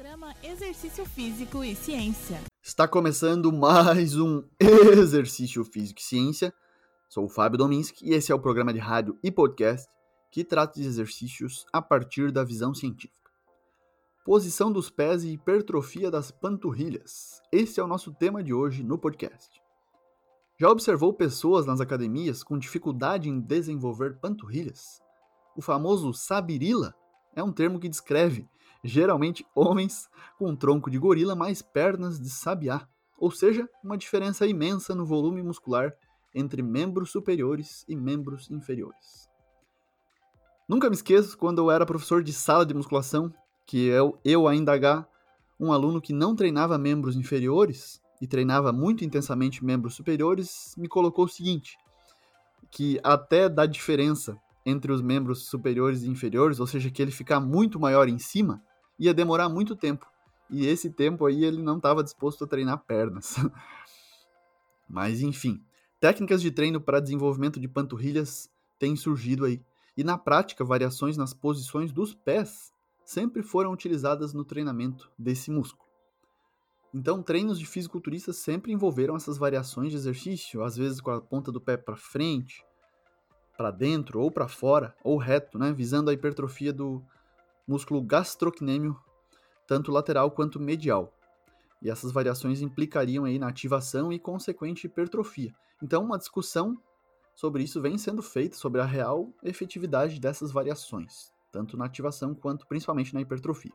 Programa Exercício Físico e Ciência. Está começando mais um Exercício Físico e Ciência. Sou o Fábio Dominski e esse é o programa de rádio e podcast que trata de exercícios a partir da visão científica. Posição dos pés e hipertrofia das panturrilhas. Esse é o nosso tema de hoje no podcast. Já observou pessoas nas academias com dificuldade em desenvolver panturrilhas? O famoso sabirila é um termo que descreve geralmente homens com tronco de gorila mais pernas de sabiá, ou seja, uma diferença imensa no volume muscular entre membros superiores e membros inferiores. Nunca me esqueço quando eu era professor de sala de musculação, que eu, eu ainda H, um aluno que não treinava membros inferiores e treinava muito intensamente membros superiores, me colocou o seguinte, que até da diferença entre os membros superiores e inferiores, ou seja, que ele ficar muito maior em cima, ia demorar muito tempo. E esse tempo aí ele não estava disposto a treinar pernas. Mas enfim, técnicas de treino para desenvolvimento de panturrilhas têm surgido aí. E na prática, variações nas posições dos pés sempre foram utilizadas no treinamento desse músculo. Então, treinos de fisiculturistas sempre envolveram essas variações de exercício, às vezes com a ponta do pé para frente, para dentro ou para fora, ou reto, né, visando a hipertrofia do, músculo gastrocnêmio, tanto lateral quanto medial. E essas variações implicariam aí na ativação e consequente hipertrofia. Então, uma discussão sobre isso vem sendo feita, sobre a real efetividade dessas variações, tanto na ativação quanto principalmente na hipertrofia.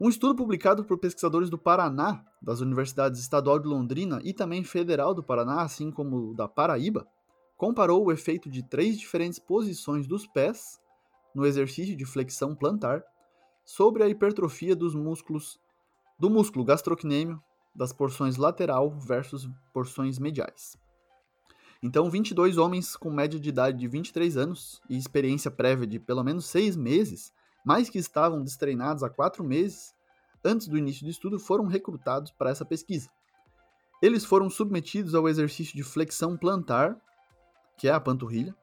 Um estudo publicado por pesquisadores do Paraná, das universidades estadual de Londrina e também federal do Paraná, assim como da Paraíba, comparou o efeito de três diferentes posições dos pés no exercício de flexão plantar sobre a hipertrofia dos músculos do músculo gastrocnêmio das porções lateral versus porções mediais. Então, 22 homens com média de idade de 23 anos e experiência prévia de pelo menos 6 meses, mais que estavam destreinados há 4 meses antes do início do estudo, foram recrutados para essa pesquisa. Eles foram submetidos ao exercício de flexão plantar, que é a panturrilha,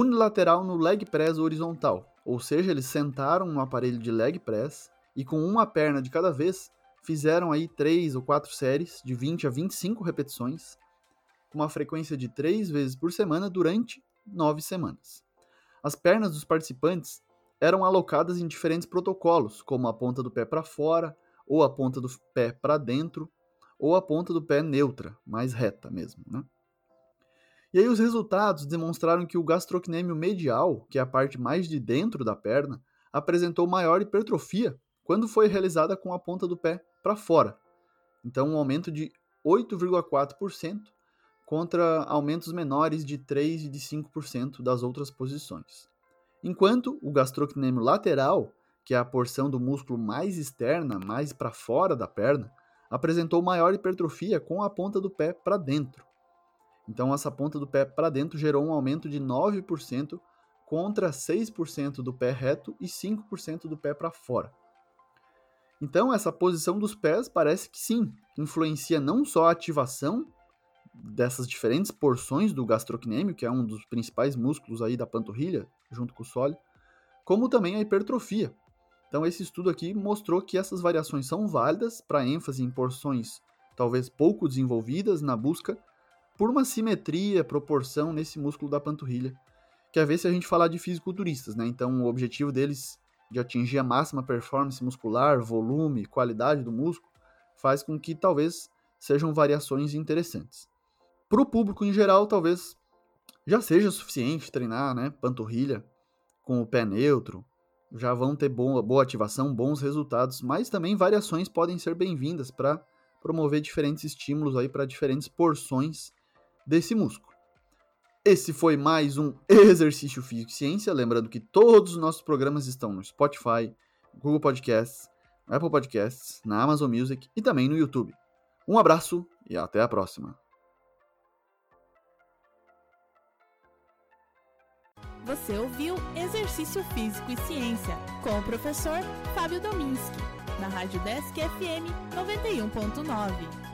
unilateral no leg press horizontal, ou seja, eles sentaram no aparelho de leg press e com uma perna de cada vez fizeram aí três ou quatro séries de 20 a 25 repetições, com uma frequência de três vezes por semana durante nove semanas. As pernas dos participantes eram alocadas em diferentes protocolos, como a ponta do pé para fora, ou a ponta do pé para dentro, ou a ponta do pé neutra, mais reta mesmo. Né? E aí os resultados demonstraram que o gastrocnêmio medial, que é a parte mais de dentro da perna, apresentou maior hipertrofia quando foi realizada com a ponta do pé para fora. Então, um aumento de 8,4% contra aumentos menores de 3 e de 5% das outras posições. Enquanto o gastrocnêmio lateral, que é a porção do músculo mais externa, mais para fora da perna, apresentou maior hipertrofia com a ponta do pé para dentro. Então, essa ponta do pé para dentro gerou um aumento de 9% contra 6% do pé reto e 5% do pé para fora. Então, essa posição dos pés parece que sim, influencia não só a ativação dessas diferentes porções do gastrocnêmio, que é um dos principais músculos aí da panturrilha, junto com o sólido, como também a hipertrofia. Então, esse estudo aqui mostrou que essas variações são válidas para ênfase em porções talvez pouco desenvolvidas na busca por uma simetria, proporção nesse músculo da panturrilha. Quer ver se a gente falar de fisiculturistas, né? Então, o objetivo deles de atingir a máxima performance muscular, volume, qualidade do músculo, faz com que talvez sejam variações interessantes. Para o público em geral, talvez já seja suficiente treinar, né, panturrilha com o pé neutro, já vão ter boa, boa ativação, bons resultados, mas também variações podem ser bem-vindas para promover diferentes estímulos aí para diferentes porções desse músculo. Esse foi mais um Exercício Físico e Ciência. Lembrando que todos os nossos programas estão no Spotify, Google Podcasts, Apple Podcasts, na Amazon Music e também no YouTube. Um abraço e até a próxima. Você ouviu Exercício Físico e Ciência com o professor Fábio Dominski, na Rádio Desk FM 91.9.